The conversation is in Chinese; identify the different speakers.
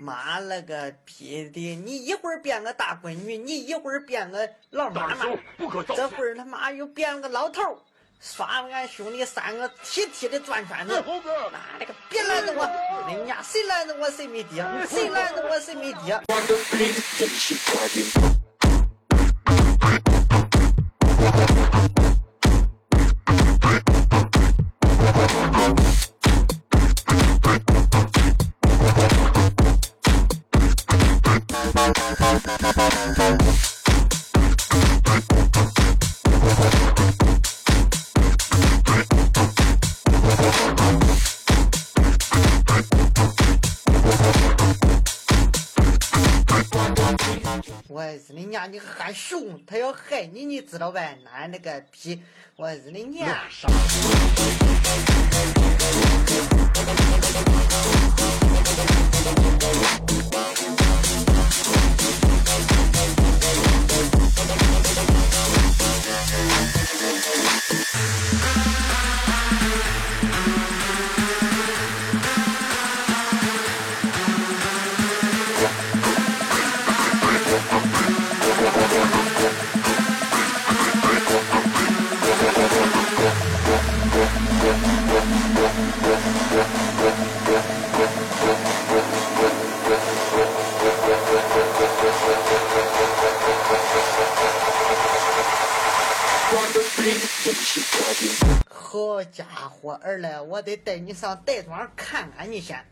Speaker 1: 妈了个逼的！你一会儿变个大闺女，你一会儿变个老妈妈，这会儿他妈又变了个老头儿，耍的俺兄弟三个踢踢的转圈子。妈了个，别拦着我！人家谁拦着我谁没爹，谁拦着我谁没爹。我日你娘！你还熊，他要害你，你知道呗？那那个逼！我日你娘！好家伙，二来我得带你上戴庄看看你先。